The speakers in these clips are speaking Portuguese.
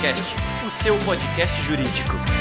Juriscast, o seu podcast jurídico.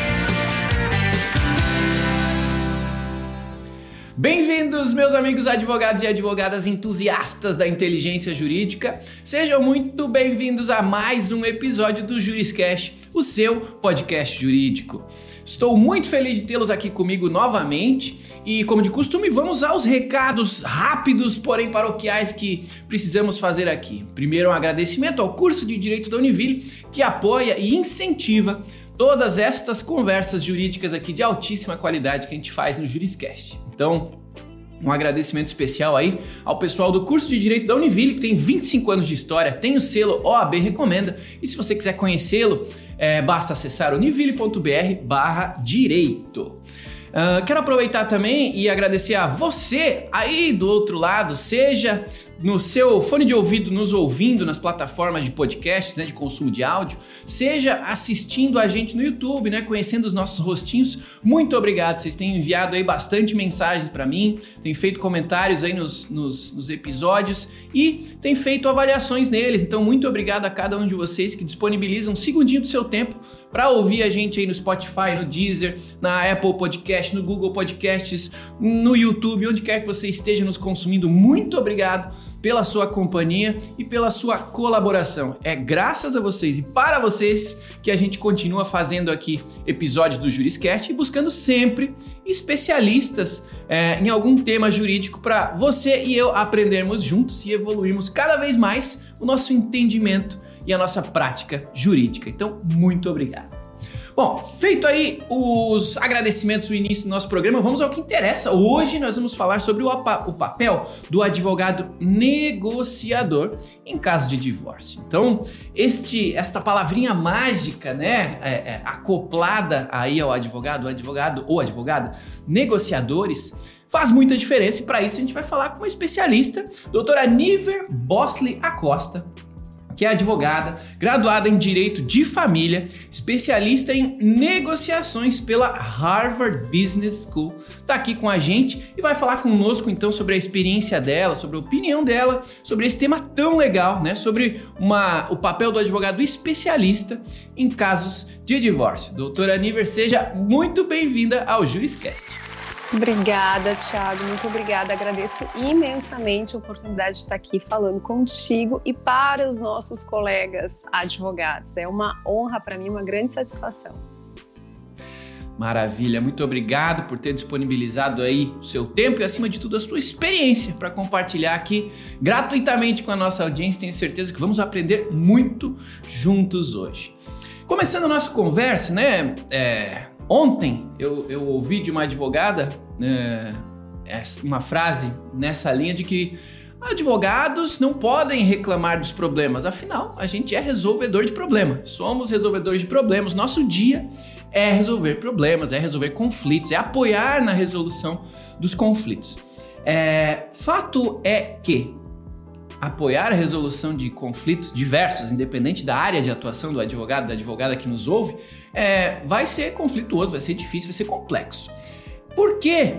Bem-vindos, meus amigos advogados e advogadas entusiastas da inteligência jurídica. Sejam muito bem-vindos a mais um episódio do Juriscast, o seu podcast jurídico. Estou muito feliz de tê-los aqui comigo novamente e, como de costume, vamos aos recados rápidos, porém paroquiais que precisamos fazer aqui. Primeiro, um agradecimento ao curso de Direito da Univille, que apoia e incentiva todas estas conversas jurídicas aqui de altíssima qualidade que a gente faz no Juriscast. Então, um agradecimento especial aí ao pessoal do curso de Direito da Univille, que tem 25 anos de história, tem o selo OAB Recomenda, e se você quiser conhecê-lo, é, basta acessar univille.br barra direito. Uh, quero aproveitar também e agradecer a você aí do outro lado, seja no seu fone de ouvido nos ouvindo nas plataformas de podcasts, né, de consumo de áudio, seja assistindo a gente no YouTube, né, conhecendo os nossos rostinhos. Muito obrigado, vocês têm enviado aí bastante mensagens para mim, têm feito comentários aí nos, nos, nos, episódios e têm feito avaliações neles. Então, muito obrigado a cada um de vocês que disponibilizam um segundinho do seu tempo para ouvir a gente aí no Spotify, no Deezer, na Apple Podcast, no Google Podcasts, no YouTube, onde quer que você esteja nos consumindo. Muito obrigado pela sua companhia e pela sua colaboração. É graças a vocês e para vocês que a gente continua fazendo aqui episódios do Juriscast e buscando sempre especialistas é, em algum tema jurídico para você e eu aprendermos juntos e evoluirmos cada vez mais o nosso entendimento e a nossa prática jurídica. Então, muito obrigado. Bom, feito aí os agradecimentos no início do nosso programa, vamos ao que interessa. Hoje nós vamos falar sobre o, o papel do advogado negociador em caso de divórcio. Então, este, esta palavrinha mágica, né, é, é, acoplada aí ao advogado, o advogado ou advogada, negociadores, faz muita diferença e para isso a gente vai falar com uma especialista, doutora Niver Bosley Acosta, que é advogada, graduada em Direito de Família, especialista em negociações pela Harvard Business School. Está aqui com a gente e vai falar conosco então sobre a experiência dela, sobre a opinião dela, sobre esse tema tão legal, né? Sobre uma, o papel do advogado especialista em casos de divórcio. Doutora Niver, seja muito bem-vinda ao Juriscast. Obrigada, Thiago. Muito obrigada. Agradeço imensamente a oportunidade de estar aqui falando contigo e para os nossos colegas advogados. É uma honra para mim, uma grande satisfação. Maravilha, muito obrigado por ter disponibilizado aí o seu tempo e, acima de tudo, a sua experiência para compartilhar aqui gratuitamente com a nossa audiência. Tenho certeza que vamos aprender muito juntos hoje. Começando a nossa conversa, né? É, Ontem eu, eu ouvi de uma advogada é, uma frase nessa linha de que advogados não podem reclamar dos problemas, afinal, a gente é resolvedor de problemas. Somos resolvedores de problemas. Nosso dia é resolver problemas, é resolver conflitos, é apoiar na resolução dos conflitos. É, fato é que apoiar a resolução de conflitos diversos, independente da área de atuação do advogado, da advogada que nos ouve, é, vai ser conflituoso, vai ser difícil, vai ser complexo. Por que,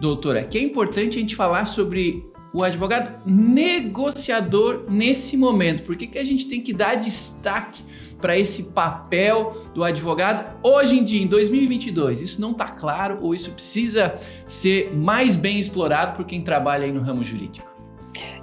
doutora, que é importante a gente falar sobre o advogado negociador nesse momento? Por que, que a gente tem que dar destaque para esse papel do advogado hoje em dia, em 2022? Isso não está claro ou isso precisa ser mais bem explorado por quem trabalha aí no ramo jurídico?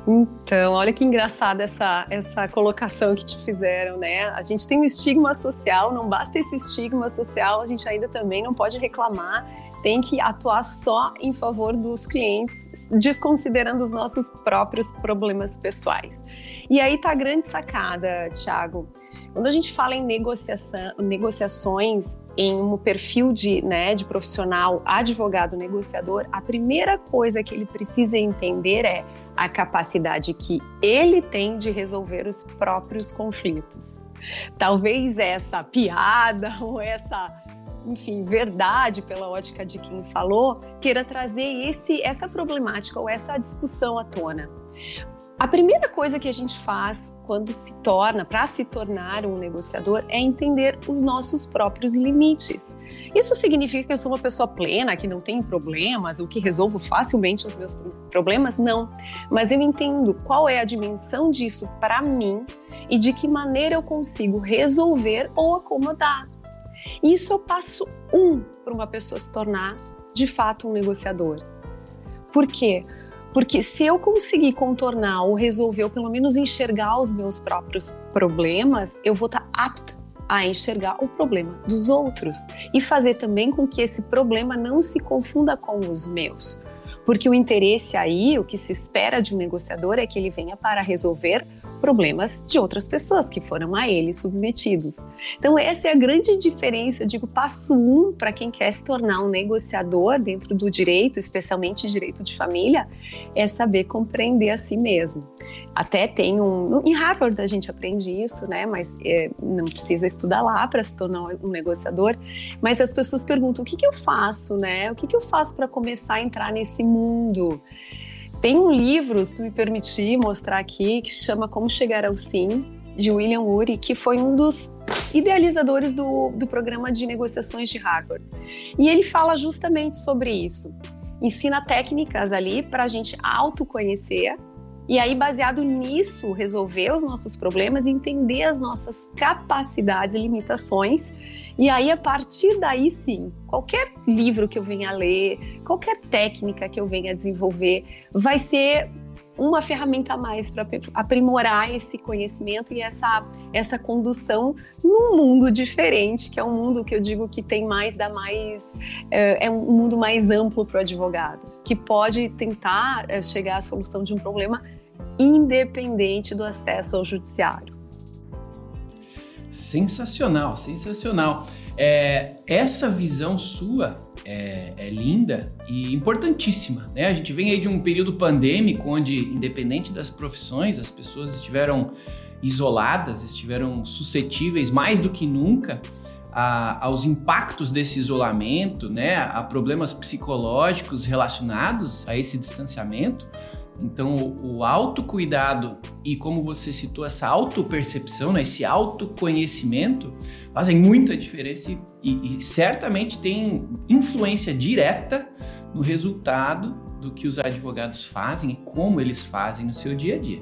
Então, olha que engraçada essa, essa colocação que te fizeram, né? A gente tem um estigma social, não basta esse estigma social, a gente ainda também não pode reclamar, tem que atuar só em favor dos clientes, desconsiderando os nossos próprios problemas pessoais. E aí tá a grande sacada, Thiago. Quando a gente fala em negociação, negociações em um perfil de, né, de profissional advogado negociador, a primeira coisa que ele precisa entender é a capacidade que ele tem de resolver os próprios conflitos. Talvez essa piada ou essa, enfim, verdade pela ótica de quem falou, queira trazer esse, essa problemática ou essa discussão à tona. A primeira coisa que a gente faz quando se torna, para se tornar um negociador, é entender os nossos próprios limites. Isso significa que eu sou uma pessoa plena, que não tem problemas, ou que resolvo facilmente os meus problemas? Não. Mas eu entendo qual é a dimensão disso para mim e de que maneira eu consigo resolver ou acomodar. Isso é o passo um para uma pessoa se tornar de fato um negociador. Por quê? Porque se eu conseguir contornar ou resolver, ou pelo menos enxergar os meus próprios problemas, eu vou estar apta a enxergar o problema dos outros e fazer também com que esse problema não se confunda com os meus. Porque o interesse aí, o que se espera de um negociador é que ele venha para resolver problemas de outras pessoas que foram a ele submetidos. Então, essa é a grande diferença, digo, passo um para quem quer se tornar um negociador dentro do direito, especialmente direito de família, é saber compreender a si mesmo. Até tem um. Em Harvard a gente aprende isso, né? Mas é, não precisa estudar lá para se tornar um negociador. Mas as pessoas perguntam: o que, que eu faço, né? O que, que eu faço para começar a entrar nesse mundo? Tem um livro, se tu me permitir mostrar aqui, que chama Como Chegar ao Sim, de William Ury, que foi um dos idealizadores do, do programa de negociações de Harvard. E ele fala justamente sobre isso. Ensina técnicas ali para a gente autoconhecer e aí, baseado nisso, resolver os nossos problemas, entender as nossas capacidades e limitações e aí, a partir daí, sim, qualquer livro que eu venha ler, qualquer técnica que eu venha desenvolver, vai ser uma ferramenta a mais para aprimorar esse conhecimento e essa, essa condução num mundo diferente, que é um mundo que eu digo que tem mais, dá mais, é, é um mundo mais amplo para o advogado, que pode tentar é, chegar à solução de um problema independente do acesso ao judiciário. Sensacional, sensacional. É, essa visão sua é, é, linda e importantíssima. Né? A gente vem aí de um período pandêmico onde, independente das profissões, as pessoas estiveram isoladas, estiveram suscetíveis mais do que nunca a, aos impactos desse isolamento, né? a problemas psicológicos relacionados a esse distanciamento. Então, o autocuidado e como você citou, essa autopercepção, né, esse autoconhecimento fazem muita diferença e, e certamente tem influência direta no resultado do que os advogados fazem e como eles fazem no seu dia a dia.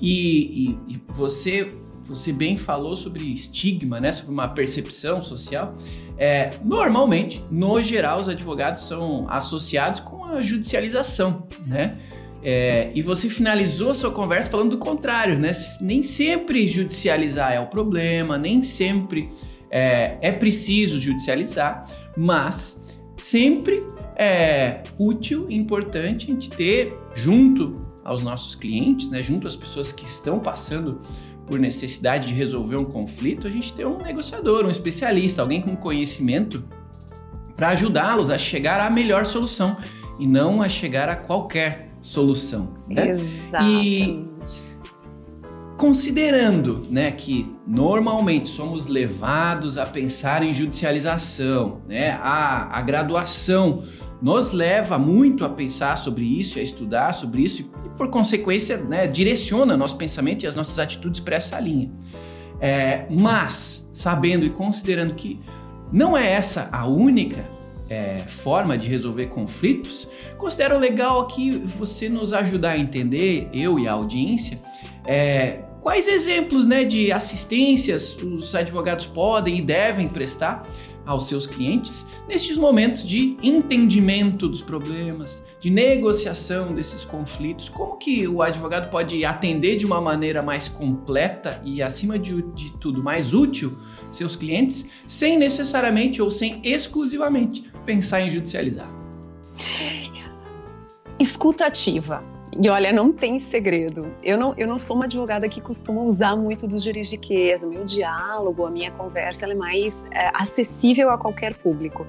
E, e, e você, você bem falou sobre estigma, né, sobre uma percepção social. É, normalmente, no geral, os advogados são associados com a judicialização, né? É, e você finalizou a sua conversa falando do contrário, né? Nem sempre judicializar é o problema, nem sempre é, é preciso judicializar, mas sempre é útil e importante a gente ter junto aos nossos clientes, né, junto às pessoas que estão passando por necessidade de resolver um conflito, a gente ter um negociador, um especialista, alguém com conhecimento para ajudá-los a chegar à melhor solução e não a chegar a qualquer solução. Né? Exatamente. E considerando né, que normalmente somos levados a pensar em judicialização, né, a, a graduação nos leva muito a pensar sobre isso, a estudar sobre isso e, por consequência, né, direciona nosso pensamento e as nossas atitudes para essa linha. É, mas, sabendo e considerando que não é essa a única é, forma de resolver conflitos, considero legal aqui você nos ajudar a entender, eu e a audiência, é, quais exemplos né, de assistências os advogados podem e devem prestar aos seus clientes nestes momentos de entendimento dos problemas, de negociação desses conflitos, como que o advogado pode atender de uma maneira mais completa e acima de, de tudo mais útil seus clientes, sem necessariamente ou sem exclusivamente pensar em judicializar. Escuta ativa. E olha, não tem segredo. Eu não, eu não sou uma advogada que costuma usar muito do juridiquês. Meu diálogo, a minha conversa, é mais é, acessível a qualquer público.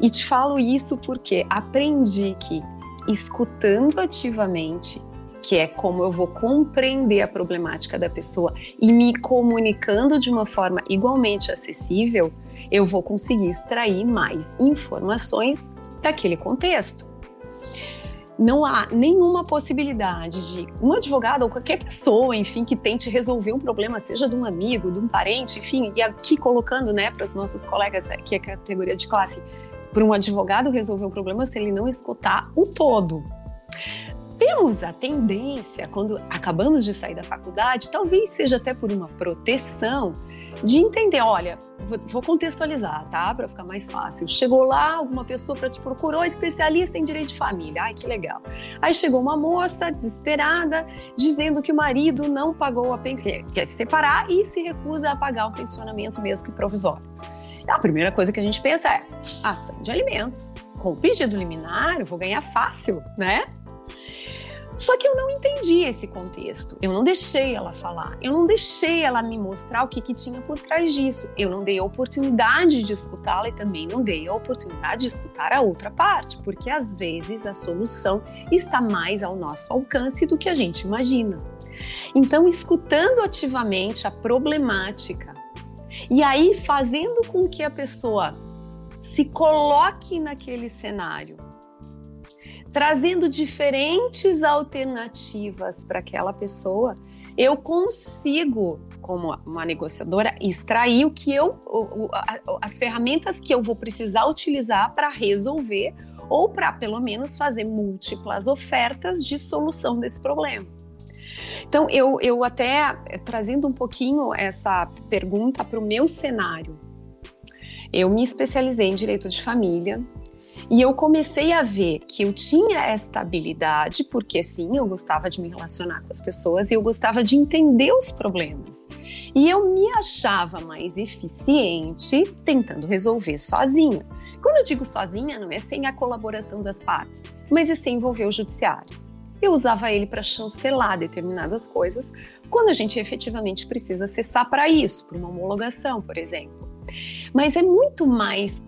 E te falo isso porque aprendi que escutando ativamente, que é como eu vou compreender a problemática da pessoa e me comunicando de uma forma igualmente acessível, eu vou conseguir extrair mais informações daquele contexto. não há nenhuma possibilidade de um advogado ou qualquer pessoa, enfim, que tente resolver um problema, seja de um amigo, de um parente, enfim, e aqui colocando, né, para os nossos colegas aqui a categoria de classe, para um advogado resolver um problema se ele não escutar o todo. Temos a tendência, quando acabamos de sair da faculdade, talvez seja até por uma proteção, de entender, olha, vou contextualizar, tá? Para ficar mais fácil. Chegou lá, alguma pessoa para te procurou, especialista em direito de família. Ai, que legal. Aí chegou uma moça desesperada, dizendo que o marido não pagou a pensão, quer se separar e se recusa a pagar o pensionamento mesmo que provisório. A primeira coisa que a gente pensa é ação de alimentos. Com o pedido liminar, eu vou ganhar fácil, né? Só que eu não entendi esse contexto. Eu não deixei ela falar. Eu não deixei ela me mostrar o que, que tinha por trás disso. Eu não dei a oportunidade de escutá-la e também não dei a oportunidade de escutar a outra parte, porque às vezes a solução está mais ao nosso alcance do que a gente imagina. Então, escutando ativamente a problemática e aí fazendo com que a pessoa se coloque naquele cenário trazendo diferentes alternativas para aquela pessoa, eu consigo, como uma negociadora, extrair o que eu, as ferramentas que eu vou precisar utilizar para resolver ou para pelo menos fazer múltiplas ofertas de solução desse problema. Então, eu, eu até trazendo um pouquinho essa pergunta para o meu cenário, eu me especializei em direito de família, e eu comecei a ver que eu tinha esta habilidade, porque sim, eu gostava de me relacionar com as pessoas e eu gostava de entender os problemas. E eu me achava mais eficiente tentando resolver sozinha. Quando eu digo sozinha, não é sem a colaboração das partes, mas é sem envolver o judiciário. Eu usava ele para chancelar determinadas coisas quando a gente efetivamente precisa acessar para isso, para uma homologação, por exemplo. Mas é muito mais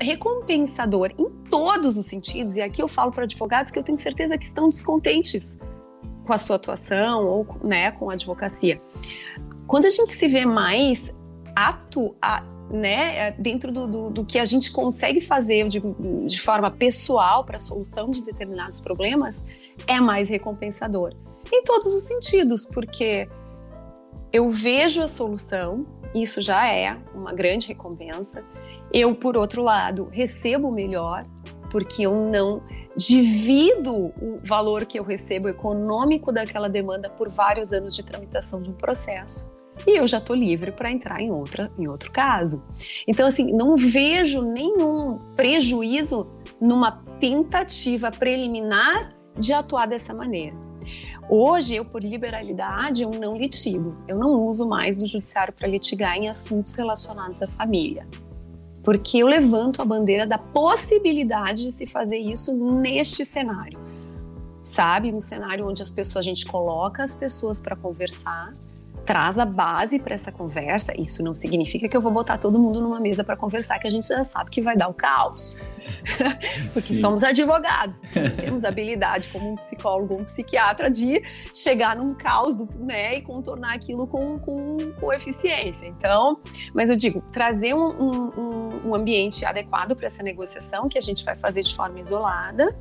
recompensador em todos os sentidos, e aqui eu falo para advogados que eu tenho certeza que estão descontentes com a sua atuação ou né, com a advocacia. Quando a gente se vê mais apto a, né, dentro do, do, do, que a gente consegue fazer de, de forma pessoal para a solução de determinados problemas, é mais recompensador. Em todos os sentidos, porque eu vejo a solução, isso já é uma grande recompensa. Eu, por outro lado, recebo melhor, porque eu não divido o valor que eu recebo econômico daquela demanda por vários anos de tramitação de um processo. E eu já estou livre para entrar em, outra, em outro caso. Então, assim, não vejo nenhum prejuízo numa tentativa preliminar de atuar dessa maneira. Hoje, eu, por liberalidade, eu não litigo. Eu não uso mais do judiciário para litigar em assuntos relacionados à família. Porque eu levanto a bandeira da possibilidade de se fazer isso neste cenário. Sabe? Um cenário onde as pessoas, a gente coloca as pessoas para conversar, traz a base para essa conversa. Isso não significa que eu vou botar todo mundo numa mesa para conversar, que a gente já sabe que vai dar o caos. Porque Sim. somos advogados, temos habilidade como um psicólogo, um psiquiatra de chegar num caos do, né, e contornar aquilo com, com, com eficiência. Então, mas eu digo, trazer um, um, um ambiente adequado para essa negociação que a gente vai fazer de forma isolada,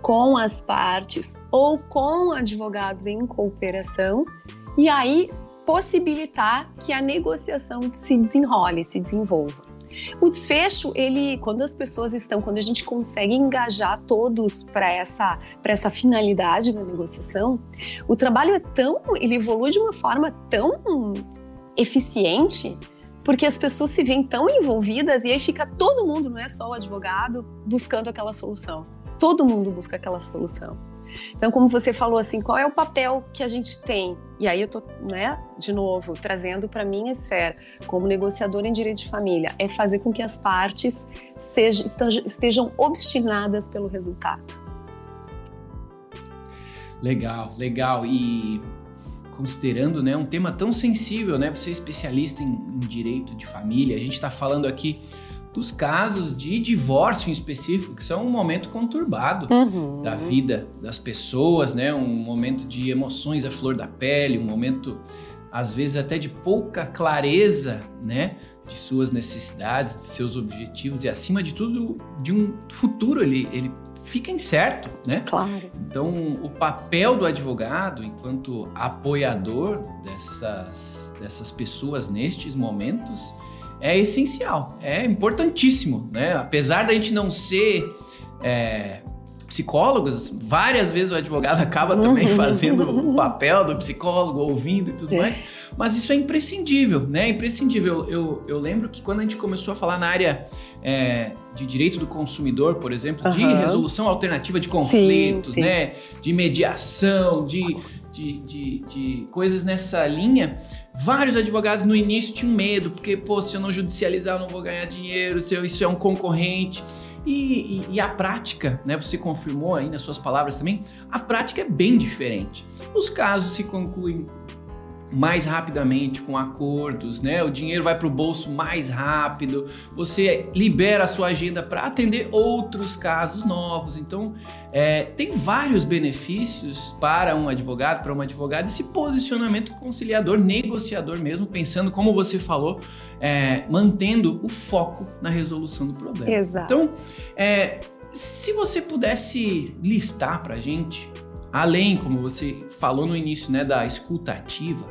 com as partes ou com advogados em cooperação e aí possibilitar que a negociação se desenrole, se desenvolva. O desfecho, ele, quando as pessoas estão, quando a gente consegue engajar todos para essa, essa finalidade da negociação, o trabalho é tão, ele evolui de uma forma tão eficiente, porque as pessoas se veem tão envolvidas e aí fica todo mundo, não é só o advogado, buscando aquela solução. Todo mundo busca aquela solução. Então, como você falou assim, qual é o papel que a gente tem? E aí eu tô, né, de novo, trazendo para minha esfera, como negociador em direito de família, é fazer com que as partes sejam, estejam obstinadas pelo resultado. Legal, legal. E considerando, né, um tema tão sensível, né? Você é especialista em, em direito de família, a gente está falando aqui dos casos de divórcio em específico, que são um momento conturbado uhum. da vida das pessoas, né? Um momento de emoções à flor da pele, um momento às vezes até de pouca clareza, né? De suas necessidades, de seus objetivos e acima de tudo de um futuro ele, ele fica incerto, né? Claro. Então, o papel do advogado, enquanto apoiador dessas, dessas pessoas nestes momentos, é essencial, é importantíssimo, né? Apesar da gente não ser é, psicólogos, várias vezes o advogado acaba também uhum. fazendo o papel do psicólogo, ouvindo e tudo é. mais, mas isso é imprescindível, né? É imprescindível. Eu, eu lembro que quando a gente começou a falar na área é, de direito do consumidor, por exemplo, uhum. de resolução alternativa de conflitos, sim, sim. né? De mediação, de, de, de, de coisas nessa linha. Vários advogados no início tinham medo, porque, pô, se eu não judicializar, eu não vou ganhar dinheiro, se eu, isso é um concorrente. E, e, e, a prática, né? Você confirmou aí nas suas palavras também, a prática é bem diferente. Os casos se concluem mais rapidamente com acordos, né? O dinheiro vai para o bolso mais rápido, você libera a sua agenda para atender outros casos novos. Então, é, tem vários benefícios para um advogado, para uma advogada, esse posicionamento conciliador, negociador mesmo, pensando, como você falou, é, mantendo o foco na resolução do problema. Exato. Então, é, se você pudesse listar para a gente além, como você falou no início, né, da escuta ativa,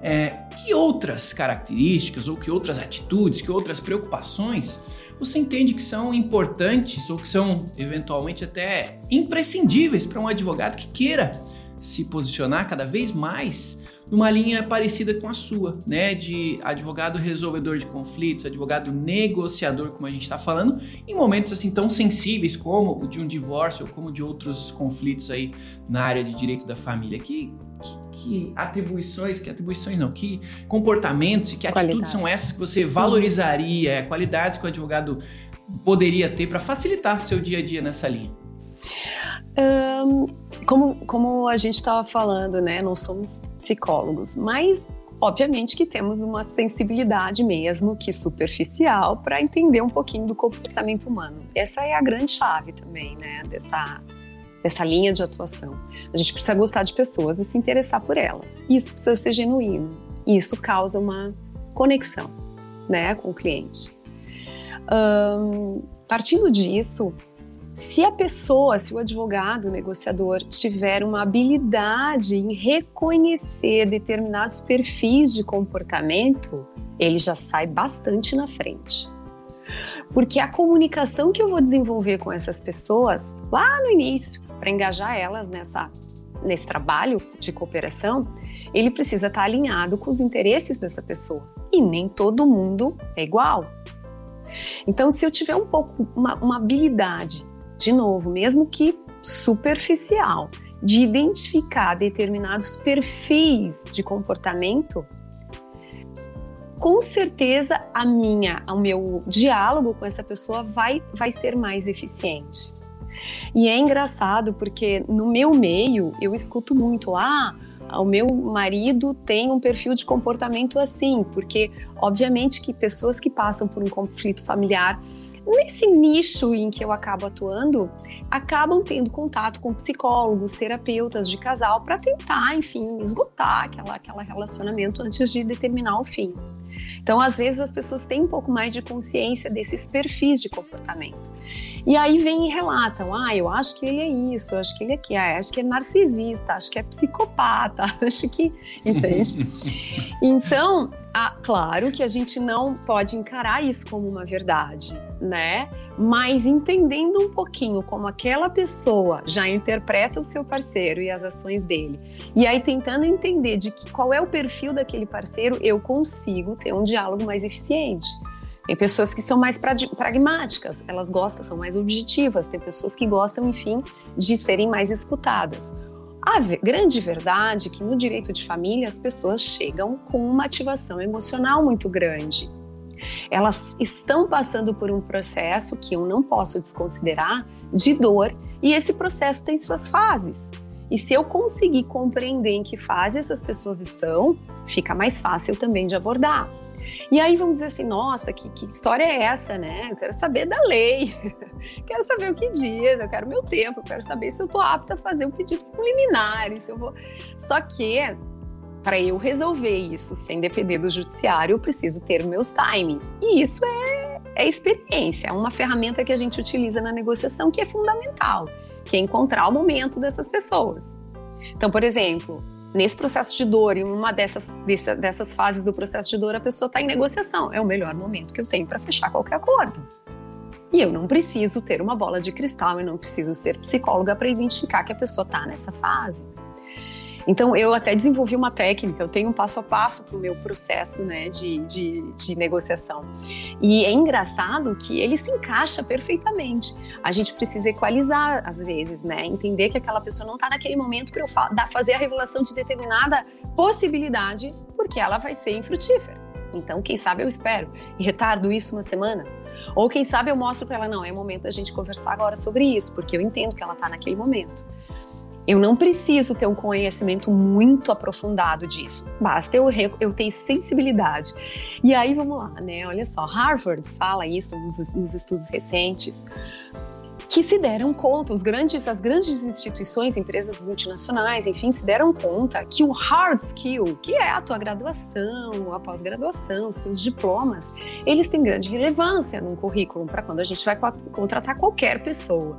é, que outras características ou que outras atitudes, que outras preocupações você entende que são importantes ou que são eventualmente até imprescindíveis para um advogado que queira se posicionar cada vez mais numa linha parecida com a sua, né? De advogado resolvedor de conflitos, advogado negociador, como a gente está falando, em momentos assim tão sensíveis como o de um divórcio ou como de outros conflitos aí na área de direito da família. Que, que, que atribuições, que atribuições não, que comportamentos e que Qualidade. atitudes são essas que você valorizaria, qualidades que o advogado poderia ter para facilitar seu dia a dia nessa linha? Um, como, como a gente estava falando, né? Não somos psicólogos, mas obviamente que temos uma sensibilidade mesmo que superficial para entender um pouquinho do comportamento humano. Essa é a grande chave também, né? Dessa dessa linha de atuação. A gente precisa gostar de pessoas e se interessar por elas. Isso precisa ser genuíno. Isso causa uma conexão, né, com o cliente. Um, partindo disso, se a pessoa, se o advogado, o negociador, tiver uma habilidade em reconhecer determinados perfis de comportamento, ele já sai bastante na frente. Porque a comunicação que eu vou desenvolver com essas pessoas lá no início, para engajar elas nessa, nesse trabalho de cooperação, ele precisa estar alinhado com os interesses dessa pessoa. E nem todo mundo é igual. Então, se eu tiver um pouco, uma, uma habilidade de novo, mesmo que superficial, de identificar determinados perfis de comportamento, com certeza a minha, o meu diálogo com essa pessoa vai, vai ser mais eficiente. E é engraçado porque no meu meio eu escuto muito, ah, o meu marido tem um perfil de comportamento assim, porque obviamente que pessoas que passam por um conflito familiar nesse nicho em que eu acabo atuando, acabam tendo contato com psicólogos, terapeutas de casal para tentar, enfim, esgotar aquela, aquela relacionamento antes de determinar o fim. Então, às vezes, as pessoas têm um pouco mais de consciência desses perfis de comportamento. E aí vem e relatam: ah, eu acho que ele é isso, eu acho que ele é aqui, ah, acho que é narcisista, acho que é psicopata, acho que. Entende? então, ah, claro que a gente não pode encarar isso como uma verdade, né? Mas entendendo um pouquinho como aquela pessoa já interpreta o seu parceiro e as ações dele, e aí tentando entender de que qual é o perfil daquele parceiro, eu consigo ter um diálogo mais eficiente. Tem pessoas que são mais pragmáticas, elas gostam, são mais objetivas. Tem pessoas que gostam, enfim, de serem mais escutadas. A grande verdade é que no direito de família as pessoas chegam com uma ativação emocional muito grande. Elas estão passando por um processo que eu não posso desconsiderar de dor e esse processo tem suas fases. E se eu conseguir compreender em que fase essas pessoas estão, fica mais fácil também de abordar. E aí vamos dizer assim, nossa, que, que história é essa, né? Eu quero saber da lei, quero saber o que diz, eu quero meu tempo, eu quero saber se eu estou apta a fazer um pedido preliminar, se eu vou. Só que para eu resolver isso sem depender do judiciário, eu preciso ter meus timings. E isso é é experiência, é uma ferramenta que a gente utiliza na negociação que é fundamental, que é encontrar o momento dessas pessoas. Então, por exemplo, nesse processo de dor, em uma dessas, dessa, dessas fases do processo de dor, a pessoa está em negociação. É o melhor momento que eu tenho para fechar qualquer acordo. E eu não preciso ter uma bola de cristal, eu não preciso ser psicóloga para identificar que a pessoa está nessa fase. Então, eu até desenvolvi uma técnica, eu tenho um passo a passo para o meu processo né, de, de, de, negociação. E é engraçado que ele se encaixa perfeitamente. A gente precisa equalizar, às vezes, né? Entender que aquela pessoa não está naquele momento para eu fa fazer a revelação de determinada possibilidade, porque ela vai ser infrutífera. Então, quem sabe eu espero e retardo isso uma semana. Ou quem sabe eu mostro para ela, não, é momento da gente conversar agora sobre isso, porque eu entendo que ela está naquele momento. Eu não preciso ter um conhecimento muito aprofundado disso, basta eu, eu ter sensibilidade. E aí vamos lá, né? Olha só, Harvard fala isso nos, nos estudos recentes que se deram conta, os grandes, as grandes instituições, empresas multinacionais, enfim, se deram conta que o hard skill, que é a tua graduação, a pós-graduação, os teus diplomas, eles têm grande relevância num currículo para quando a gente vai contratar qualquer pessoa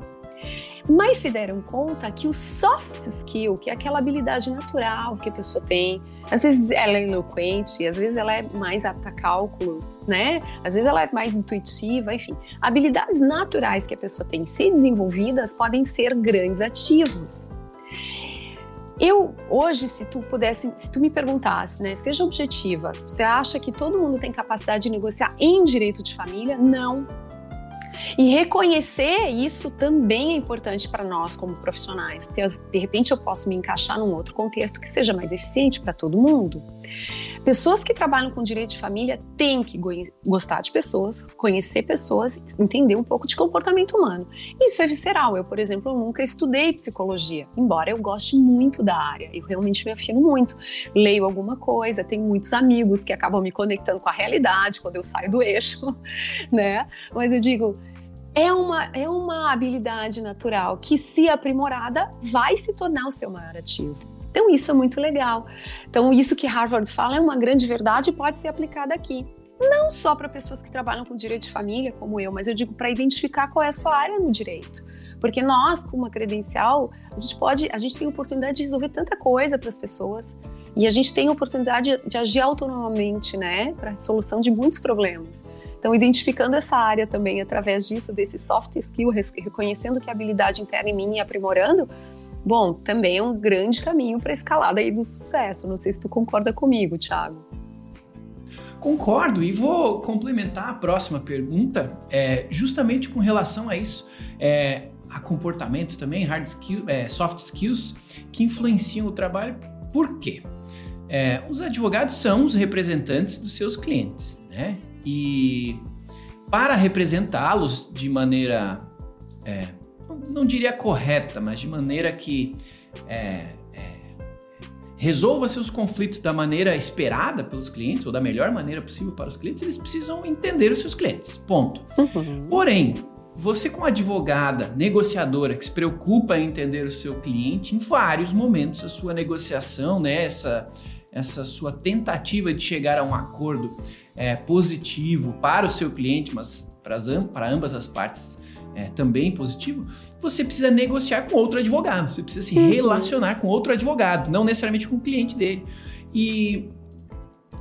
mas se deram conta que o soft skill, que é aquela habilidade natural que a pessoa tem, às vezes ela é eloquente, às vezes ela é mais apta a cálculos, né? Às vezes ela é mais intuitiva, enfim. Habilidades naturais que a pessoa tem, se desenvolvidas, podem ser grandes ativos. Eu, hoje, se tu pudesse, se tu me perguntasse, né, seja objetiva, você acha que todo mundo tem capacidade de negociar em direito de família? Não, e reconhecer isso também é importante para nós como profissionais, porque de repente eu posso me encaixar num outro contexto que seja mais eficiente para todo mundo. Pessoas que trabalham com direito de família têm que gostar de pessoas, conhecer pessoas, entender um pouco de comportamento humano. Isso é visceral. Eu, por exemplo, nunca estudei psicologia, embora eu goste muito da área. Eu realmente me afino muito. Leio alguma coisa, tenho muitos amigos que acabam me conectando com a realidade quando eu saio do eixo, né? Mas eu digo, é uma, é uma habilidade natural que, se aprimorada, vai se tornar o seu maior ativo. Então, isso é muito legal. Então, isso que Harvard fala é uma grande verdade e pode ser aplicada aqui. Não só para pessoas que trabalham com direito de família, como eu, mas eu digo para identificar qual é a sua área no direito. Porque nós, com uma credencial, a gente pode, a gente tem oportunidade de resolver tanta coisa para as pessoas. E a gente tem oportunidade de, de agir autonomamente, né, para a solução de muitos problemas. Então, identificando essa área também através disso, desse soft skill, reconhecendo que a habilidade interna em mim e aprimorando, bom, também é um grande caminho para a escalada aí do sucesso. Não sei se tu concorda comigo, Thiago. Concordo e vou complementar a próxima pergunta é, justamente com relação a isso. É, a comportamentos também, hard skills, é, soft skills, que influenciam o trabalho. Por quê? É, os advogados são os representantes dos seus clientes, né? E para representá-los de maneira, é, não diria correta, mas de maneira que é, é, resolva seus conflitos da maneira esperada pelos clientes, ou da melhor maneira possível para os clientes, eles precisam entender os seus clientes. Ponto. Uhum. Porém, você, como advogada, negociadora, que se preocupa em entender o seu cliente, em vários momentos a sua negociação, né, essa, essa sua tentativa de chegar a um acordo é, positivo para o seu cliente, mas para, as, para ambas as partes é, também positivo, você precisa negociar com outro advogado, você precisa se uhum. relacionar com outro advogado, não necessariamente com o cliente dele. E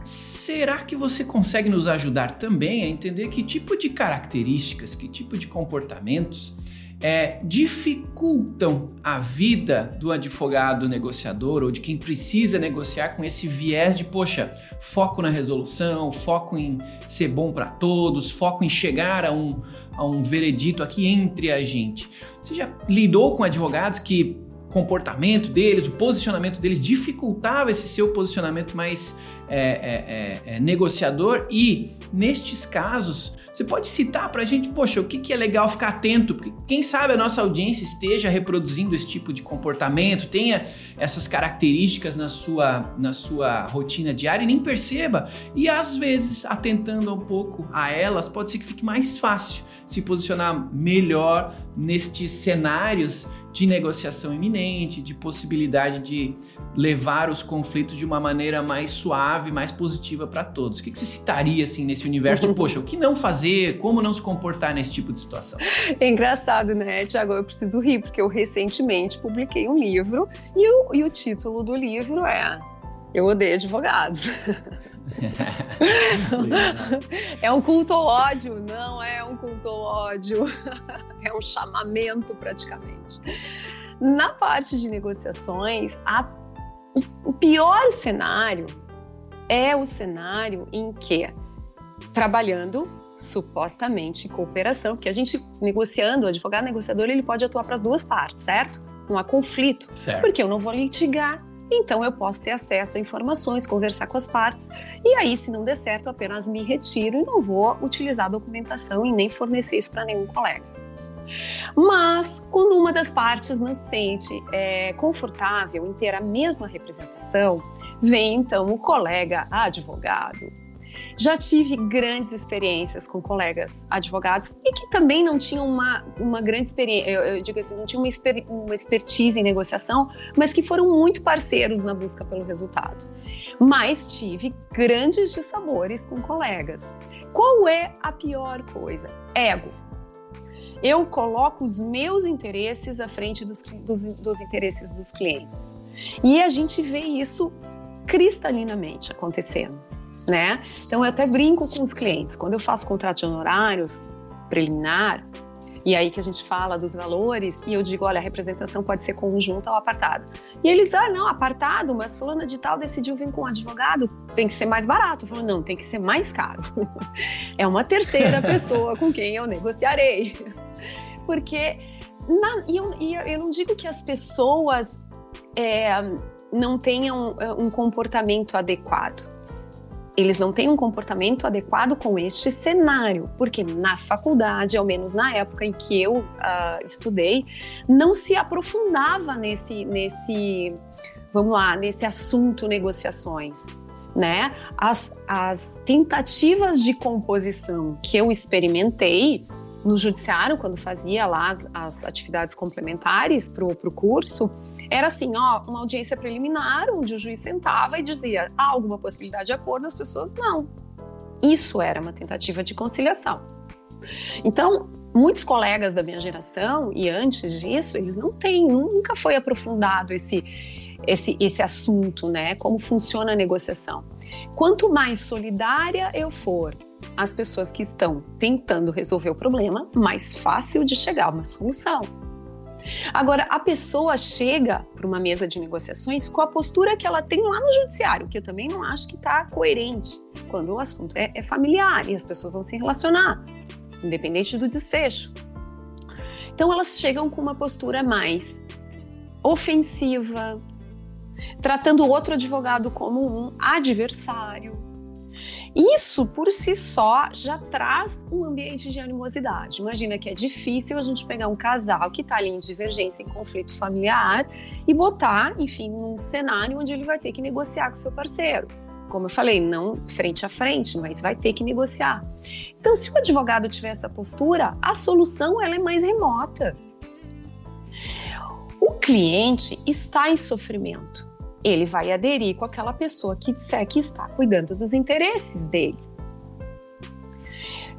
será que você consegue nos ajudar também a entender que tipo de características, que tipo de comportamentos é, dificultam a vida do advogado negociador ou de quem precisa negociar com esse viés de, poxa, foco na resolução, foco em ser bom para todos, foco em chegar a um, a um veredito aqui entre a gente. Você já lidou com advogados que comportamento deles, o posicionamento deles dificultava esse seu posicionamento mais é, é, é, é negociador e nestes casos você pode citar para a gente, poxa, o que, que é legal ficar atento? Porque quem sabe a nossa audiência esteja reproduzindo esse tipo de comportamento, tenha essas características na sua, na sua rotina diária e nem perceba. E às vezes, atentando um pouco a elas, pode ser que fique mais fácil se posicionar melhor nestes cenários de negociação iminente, de possibilidade de levar os conflitos de uma maneira mais suave, mais positiva para todos. O que, que você citaria assim nesse universo de, poxa, o que não fazer, como não se comportar nesse tipo de situação? É engraçado, né, Tiago? Eu preciso rir, porque eu recentemente publiquei um livro e o, e o título do livro é Eu Odeio Advogados. é um culto ao ódio? Não é um culto ao ódio. É um chamamento, praticamente. Na parte de negociações, a, o pior cenário é o cenário em que, trabalhando supostamente em cooperação, porque a gente negociando, o advogado negociador, ele pode atuar para as duas partes, certo? Não há conflito, certo. porque eu não vou litigar então eu posso ter acesso a informações, conversar com as partes, e aí, se não der certo, apenas me retiro e não vou utilizar a documentação e nem fornecer isso para nenhum colega. Mas, quando uma das partes não se sente é, confortável em ter a mesma representação, vem então o colega advogado já tive grandes experiências com colegas advogados e que também não tinham uma, uma grande experiência, eu, eu, digo assim, não tinham uma, exper, uma expertise em negociação, mas que foram muito parceiros na busca pelo resultado. Mas tive grandes dissabores com colegas. Qual é a pior coisa? Ego. Eu coloco os meus interesses à frente dos, dos, dos interesses dos clientes. E a gente vê isso cristalinamente acontecendo né? Então eu até brinco com os clientes. Quando eu faço contrato de honorários preliminar, e aí que a gente fala dos valores, e eu digo, olha, a representação pode ser conjunta ou apartada. E eles, ah, não, apartado, mas fulana de tal decidiu vir com um advogado, tem que ser mais barato. Eu falo, não, tem que ser mais caro. é uma terceira pessoa com quem eu negociarei. Porque, na, e, eu, e eu não digo que as pessoas é, não tenham é, um comportamento adequado eles não têm um comportamento adequado com este cenário, porque na faculdade, ao menos na época em que eu uh, estudei, não se aprofundava nesse, nesse, vamos lá, nesse assunto negociações. Né? As, as tentativas de composição que eu experimentei no judiciário, quando fazia lá as, as atividades complementares para o curso, era assim, ó, uma audiência preliminar, onde o juiz sentava e dizia, há alguma possibilidade de acordo? As pessoas, não. Isso era uma tentativa de conciliação. Então, muitos colegas da minha geração, e antes disso, eles não têm, nunca foi aprofundado esse, esse, esse assunto, né? Como funciona a negociação. Quanto mais solidária eu for as pessoas que estão tentando resolver o problema, mais fácil de chegar a uma solução. Agora, a pessoa chega para uma mesa de negociações com a postura que ela tem lá no judiciário, que eu também não acho que está coerente quando o assunto é, é familiar e as pessoas vão se relacionar, independente do desfecho. Então, elas chegam com uma postura mais ofensiva, tratando o outro advogado como um adversário isso por si só já traz um ambiente de animosidade. Imagina que é difícil a gente pegar um casal que está ali em divergência, em conflito familiar e botar, enfim, num cenário onde ele vai ter que negociar com seu parceiro. Como eu falei, não frente a frente, mas vai ter que negociar. Então, se o advogado tiver essa postura, a solução ela é mais remota. O cliente está em sofrimento ele vai aderir com aquela pessoa que disser que está cuidando dos interesses dele.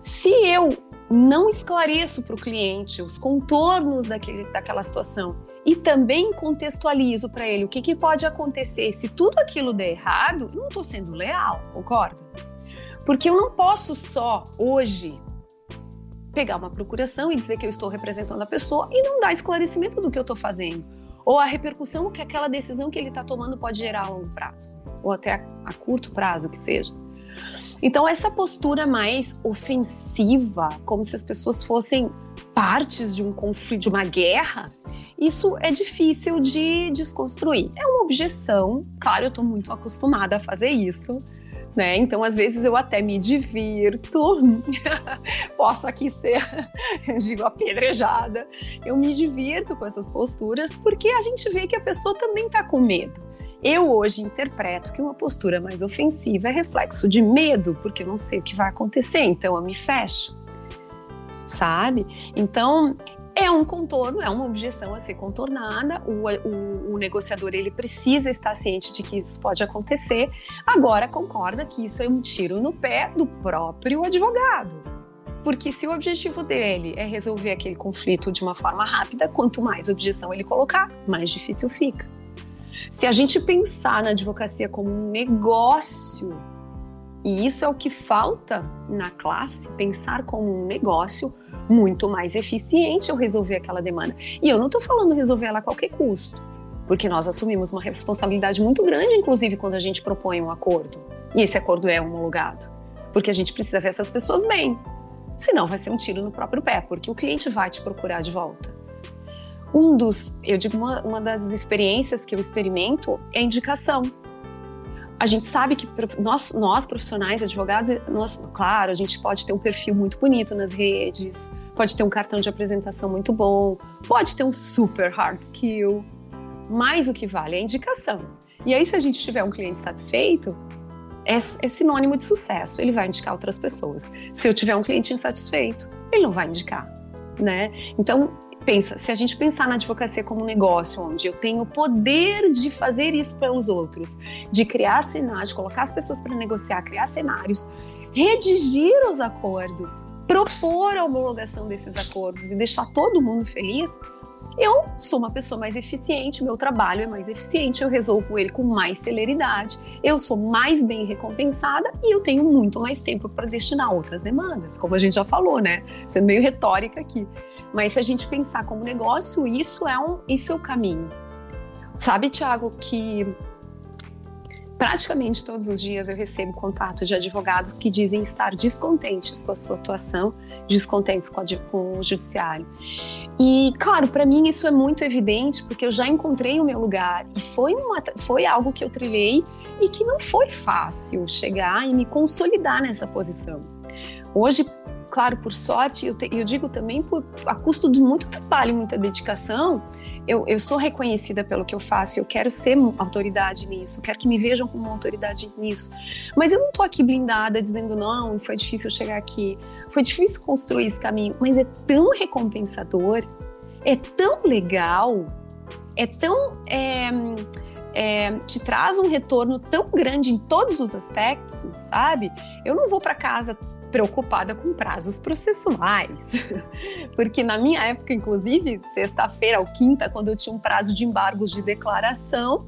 Se eu não esclareço para o cliente os contornos daquele, daquela situação e também contextualizo para ele o que, que, pode acontecer se tudo aquilo der errado, não estou sendo leal, concorda? Porque eu não posso só hoje pegar uma procuração e dizer que eu estou representando a pessoa e não dar esclarecimento do que eu estou fazendo ou a repercussão que aquela decisão que ele está tomando pode gerar a longo prazo, ou até a, a curto prazo que seja. Então, essa postura mais ofensiva, como se as pessoas fossem partes de um conflito, de uma guerra, isso é difícil de desconstruir. É uma objeção, claro, eu estou muito acostumada a fazer isso, né? Então, às vezes eu até me divirto, posso aqui ser, digo, apedrejada. Eu me divirto com essas posturas porque a gente vê que a pessoa também está com medo. Eu hoje interpreto que uma postura mais ofensiva é reflexo de medo, porque eu não sei o que vai acontecer, então eu me fecho. Sabe? Então, é um contorno, é uma objeção a ser contornada. O, o, o, negociador ele precisa estar ciente de que isso pode acontecer. Agora concorda que isso é um tiro no pé do próprio advogado. Porque se o objetivo dele é resolver aquele conflito de uma forma rápida, quanto mais objeção ele colocar, mais difícil fica. Se a gente pensar na advocacia como um negócio, e isso é o que falta na classe, pensar como um negócio, muito mais eficiente eu resolver aquela demanda. E eu não estou falando resolver ela a qualquer custo, porque nós assumimos uma responsabilidade muito grande, inclusive quando a gente propõe um acordo. E esse acordo é homologado, porque a gente precisa ver essas pessoas bem. Senão vai ser um tiro no próprio pé, porque o cliente vai te procurar de volta. Um dos, eu digo, uma, uma das experiências que eu experimento é indicação a gente sabe que nós, nós profissionais, advogados, nós, claro, a gente pode ter um perfil muito bonito nas redes, pode ter um cartão de apresentação muito bom, pode ter um super hard skill, mas o que vale é a indicação. E aí, se a gente tiver um cliente satisfeito, é, é sinônimo de sucesso, ele vai indicar outras pessoas. Se eu tiver um cliente insatisfeito, ele não vai indicar, né? Então, pensa, se a gente pensar na advocacia como um negócio onde eu tenho o poder de fazer isso pelos outros, de criar cenários, colocar as pessoas para negociar, criar cenários, redigir os acordos, propor a homologação desses acordos e deixar todo mundo feliz, eu sou uma pessoa mais eficiente, meu trabalho é mais eficiente, eu resolvo ele com mais celeridade, eu sou mais bem recompensada e eu tenho muito mais tempo para destinar outras demandas, como a gente já falou, né? Sendo meio retórica aqui. Mas se a gente pensar como negócio, isso é, um, isso é o caminho. Sabe, Tiago, que praticamente todos os dias eu recebo contato de advogados que dizem estar descontentes com a sua atuação, descontentes com, a, com o judiciário. E, claro, para mim isso é muito evidente porque eu já encontrei o meu lugar e foi, uma, foi algo que eu trilhei e que não foi fácil chegar e me consolidar nessa posição. Hoje, claro, por sorte, eu, te, eu digo também por, a custo de muito trabalho, muita dedicação, eu, eu, sou reconhecida pelo que eu faço, eu quero ser autoridade nisso, quero que me vejam como autoridade nisso. Mas eu não estou aqui blindada dizendo, não, foi difícil chegar aqui, foi difícil construir esse caminho, mas é tão recompensador, é tão legal, é tão. É, é, te traz um retorno tão grande em todos os aspectos, sabe? Eu não vou para casa preocupada com prazos processuais. Porque na minha época, inclusive, sexta-feira ou quinta, quando eu tinha um prazo de embargos de declaração,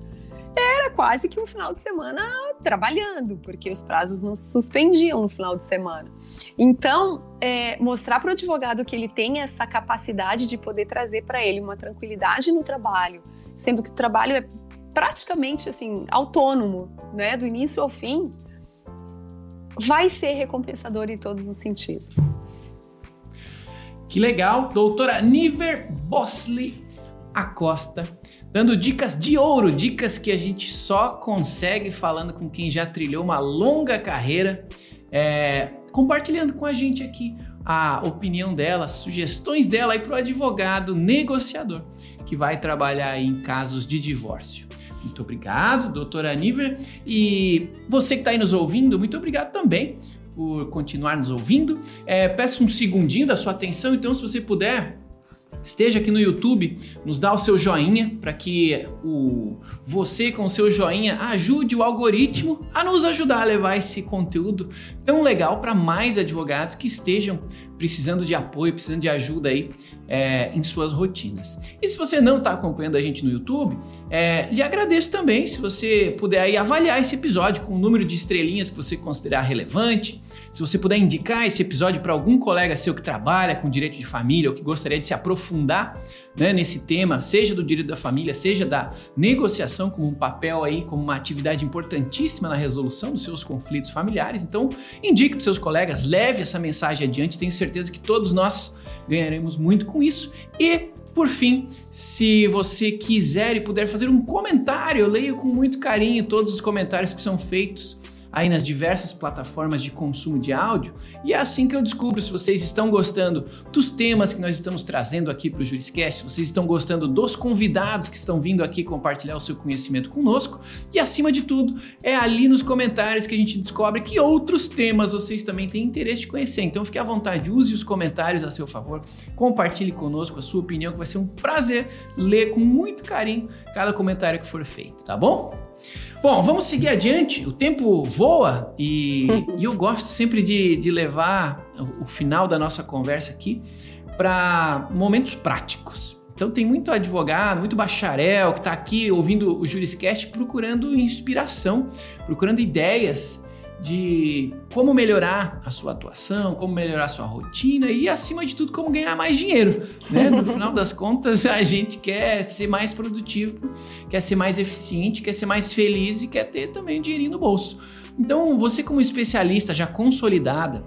era quase que um final de semana trabalhando, porque os prazos não se suspendiam no final de semana. Então, é, mostrar para o advogado que ele tem essa capacidade de poder trazer para ele uma tranquilidade no trabalho, sendo que o trabalho é praticamente assim autônomo, né, do início ao fim, vai ser recompensador em todos os sentidos. Que legal, doutora Niver Bosley Acosta, dando dicas de ouro, dicas que a gente só consegue falando com quem já trilhou uma longa carreira, é, compartilhando com a gente aqui a opinião dela, sugestões dela aí para o advogado negociador que vai trabalhar em casos de divórcio. Muito obrigado, doutora Aniver. E você que está aí nos ouvindo, muito obrigado também por continuar nos ouvindo. É, peço um segundinho da sua atenção, então, se você puder, esteja aqui no YouTube, nos dá o seu joinha para que o você com o seu joinha ajude o algoritmo a nos ajudar a levar esse conteúdo tão legal para mais advogados que estejam precisando de apoio, precisando de ajuda aí é, em suas rotinas. E se você não está acompanhando a gente no YouTube, é, lhe agradeço também se você puder aí avaliar esse episódio com o número de estrelinhas que você considerar relevante, se você puder indicar esse episódio para algum colega seu que trabalha com direito de família ou que gostaria de se aprofundar né, nesse tema, seja do direito da família, seja da negociação como um papel aí, como uma atividade importantíssima na resolução dos seus conflitos familiares. Então, indique para seus colegas, leve essa mensagem adiante, tenho certeza que todos nós ganharemos muito com isso. E por fim, se você quiser e puder fazer um comentário, eu leio com muito carinho todos os comentários que são feitos aí nas diversas plataformas de consumo de áudio. E é assim que eu descubro se vocês estão gostando dos temas que nós estamos trazendo aqui para o Juriscast, se vocês estão gostando dos convidados que estão vindo aqui compartilhar o seu conhecimento conosco. E acima de tudo, é ali nos comentários que a gente descobre que outros temas vocês também têm interesse de conhecer. Então fique à vontade, use os comentários a seu favor, compartilhe conosco a sua opinião, que vai ser um prazer ler com muito carinho cada comentário que for feito, tá bom? Bom, vamos seguir adiante. O tempo voa e, e eu gosto sempre de, de levar o, o final da nossa conversa aqui para momentos práticos. Então tem muito advogado, muito bacharel que está aqui ouvindo o Juriscast procurando inspiração, procurando ideias de como melhorar a sua atuação, como melhorar a sua rotina e, acima de tudo, como ganhar mais dinheiro. Né? No final das contas, a gente quer ser mais produtivo, quer ser mais eficiente, quer ser mais feliz e quer ter também dinheirinho no bolso. Então, você, como especialista já consolidada,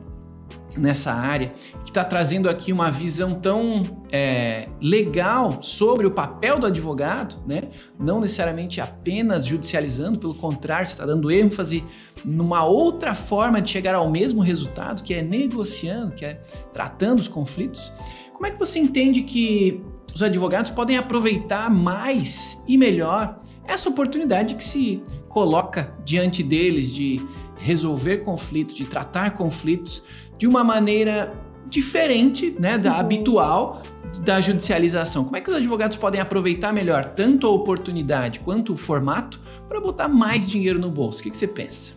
nessa área, que está trazendo aqui uma visão tão é, legal sobre o papel do advogado, né? não necessariamente apenas judicializando, pelo contrário, está dando ênfase numa outra forma de chegar ao mesmo resultado, que é negociando, que é tratando os conflitos. Como é que você entende que os advogados podem aproveitar mais e melhor essa oportunidade que se coloca diante deles de resolver conflitos, de tratar conflitos de uma maneira diferente né, da uhum. habitual da judicialização. Como é que os advogados podem aproveitar melhor tanto a oportunidade quanto o formato para botar mais dinheiro no bolso? O que, que você pensa?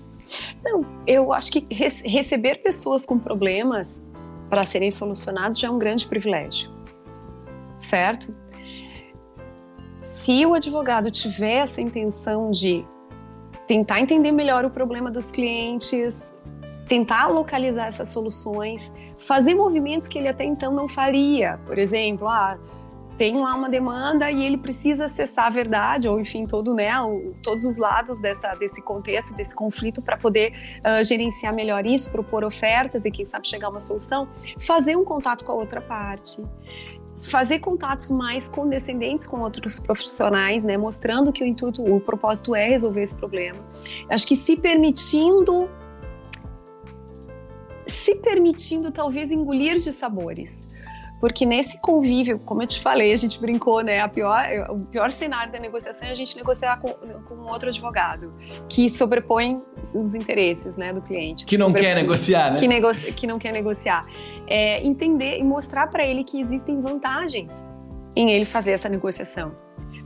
Não, eu acho que receber pessoas com problemas para serem solucionados já é um grande privilégio, certo? Se o advogado tiver essa intenção de tentar entender melhor o problema dos clientes, tentar localizar essas soluções, fazer movimentos que ele até então não faria. Por exemplo, ah, tem lá uma demanda e ele precisa acessar a verdade, ou enfim, todo, né, o, todos os lados dessa, desse contexto, desse conflito, para poder uh, gerenciar melhor isso, propor ofertas e, quem sabe, chegar a uma solução. Fazer um contato com a outra parte fazer contatos mais condescendentes com outros profissionais, né, mostrando que o intuito, o propósito é resolver esse problema. Acho que se permitindo se permitindo talvez engolir de sabores. Porque nesse convívio, como eu te falei, a gente brincou, né? A pior, o pior cenário da negociação é a gente negociar com, com outro advogado que sobrepõe os interesses né, do cliente. Que não quer negociar, né? Que, negocia, que não quer negociar. É, entender e mostrar para ele que existem vantagens em ele fazer essa negociação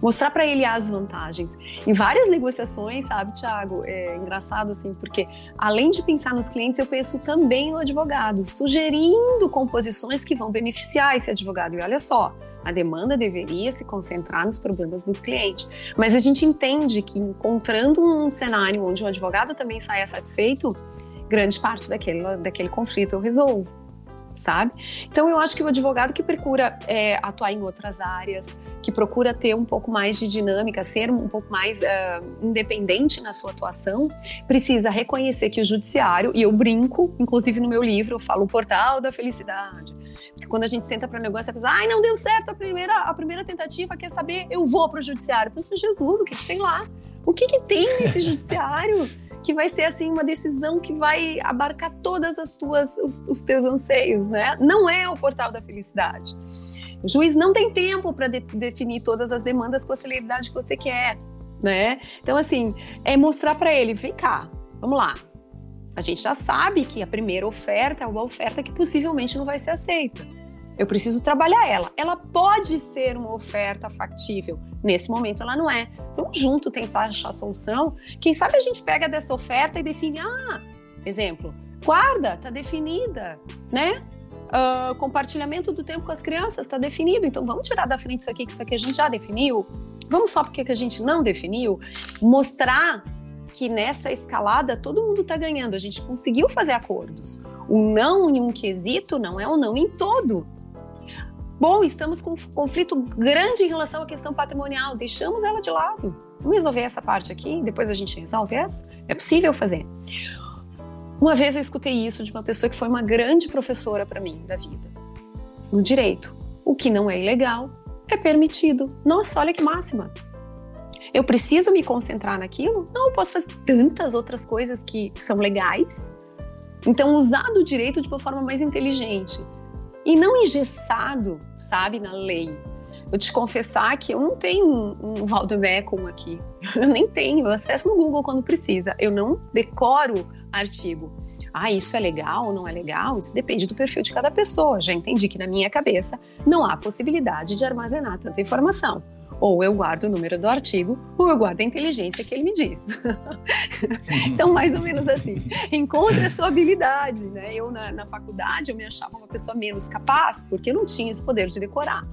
mostrar para ele as vantagens. Em várias negociações, sabe, Thiago, é engraçado assim, porque além de pensar nos clientes, eu penso também no advogado, sugerindo composições que vão beneficiar esse advogado. E olha só, a demanda deveria se concentrar nos problemas do cliente. Mas a gente entende que encontrando um cenário onde o advogado também saia satisfeito, grande parte daquele, daquele conflito eu resolvo sabe? Então eu acho que o advogado que procura é, atuar em outras áreas, que procura ter um pouco mais de dinâmica, ser um pouco mais uh, independente na sua atuação, precisa reconhecer que o judiciário, e eu brinco, inclusive no meu livro, eu falo o portal da felicidade. Porque quando a gente senta para negócio, a pessoa, ai, não deu certo a primeira, a primeira tentativa, quer saber? Eu vou para o judiciário. Eu penso, Jesus, o que, que tem lá? O que, que tem nesse judiciário? Que vai ser assim uma decisão que vai abarcar todas as tuas os, os teus anseios, né? Não é o portal da felicidade. O juiz não tem tempo para de, definir todas as demandas com a celeridade que você quer, né? Então assim, é mostrar para ele, vem cá, vamos lá. A gente já sabe que a primeira oferta é uma oferta que possivelmente não vai ser aceita. Eu preciso trabalhar ela. Ela pode ser uma oferta factível. Nesse momento ela não é. Vamos junto tentar achar solução. Quem sabe a gente pega dessa oferta e define, ah, exemplo, guarda, tá definida, né? Uh, compartilhamento do tempo com as crianças está definido, então vamos tirar da frente isso aqui, que isso aqui a gente já definiu. Vamos só porque que a gente não definiu, mostrar que nessa escalada todo mundo está ganhando. A gente conseguiu fazer acordos. O não em um quesito não é o não em todo. Bom, estamos com um conflito grande em relação à questão patrimonial, deixamos ela de lado. Vamos resolver essa parte aqui, depois a gente resolve essa? É possível fazer. Uma vez eu escutei isso de uma pessoa que foi uma grande professora para mim da vida. No direito, o que não é ilegal é permitido. Nossa, olha que máxima. Eu preciso me concentrar naquilo? Não, eu posso fazer tantas outras coisas que são legais. Então, usar do direito de uma forma mais inteligente e não engessado, sabe, na lei. Eu te confessar que eu não tenho um, um Valdemecum aqui. Eu nem tenho. Eu acesso no Google quando precisa. Eu não decoro artigo. Ah, isso é legal ou não é legal? Isso depende do perfil de cada pessoa. Já entendi que na minha cabeça não há possibilidade de armazenar tanta informação. Ou eu guardo o número do artigo, ou eu guardo a inteligência que ele me diz. então, mais ou menos assim. Encontre a sua habilidade. Né? Eu, na, na faculdade, eu me achava uma pessoa menos capaz, porque eu não tinha esse poder de decorar.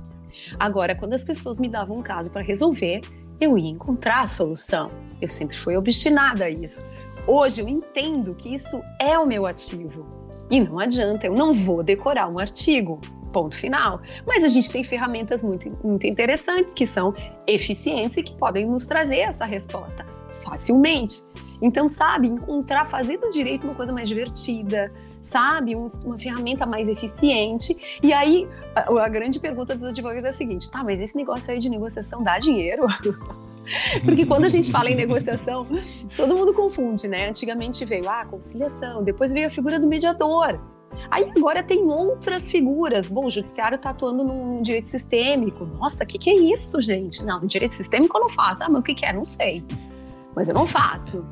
Agora, quando as pessoas me davam um caso para resolver, eu ia encontrar a solução. Eu sempre fui obstinada a isso. Hoje eu entendo que isso é o meu ativo. E não adianta, eu não vou decorar um artigo. Ponto final. Mas a gente tem ferramentas muito, muito interessantes que são eficientes e que podem nos trazer essa resposta facilmente. Então, sabe, encontrar, fazer do direito uma coisa mais divertida, sabe? Um, uma ferramenta mais eficiente. E aí, a, a, grande pergunta dos advogados é a seguinte: tá, mas esse negócio aí de negociação dá dinheiro? Porque quando a gente fala em negociação, todo mundo confunde, né? Antigamente veio a ah, conciliação, depois veio a figura do mediador. Aí agora tem outras figuras. Bom, o judiciário está atuando num direito sistêmico. Nossa, o que, que é isso, gente? Não, direito sistêmico eu não faço. Ah, mas o que, que é? Não sei. Mas eu não faço.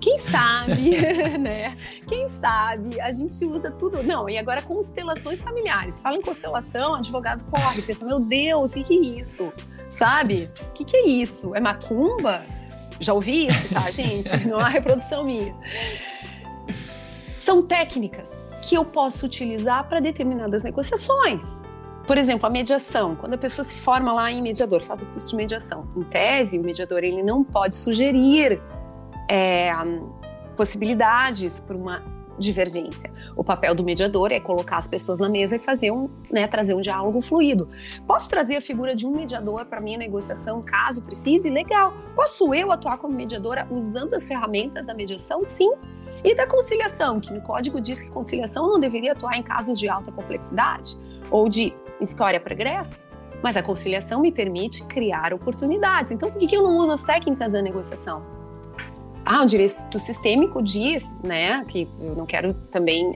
Quem sabe, né? Quem sabe a gente usa tudo. Não, e agora constelações familiares. Fala em constelação, advogado corre, pensa, meu Deus, o que, que é isso? Sabe? O que, que é isso? É macumba? Já ouvi isso, tá, gente? Não há reprodução minha. São técnicas que eu posso utilizar para determinadas negociações. Por exemplo, a mediação. Quando a pessoa se forma lá em mediador, faz o curso de mediação. Em tese, o mediador ele não pode sugerir é, possibilidades para uma divergência. O papel do mediador é colocar as pessoas na mesa e fazer um, né, trazer um diálogo fluido. Posso trazer a figura de um mediador para minha negociação, caso precise? Legal. Posso eu atuar como mediadora usando as ferramentas da mediação? Sim. E da conciliação, que no código diz que conciliação não deveria atuar em casos de alta complexidade ou de história pregressa? Mas a conciliação me permite criar oportunidades. Então, por que eu não uso as técnicas da negociação? Ah, o direito sistêmico diz, né, que eu não quero também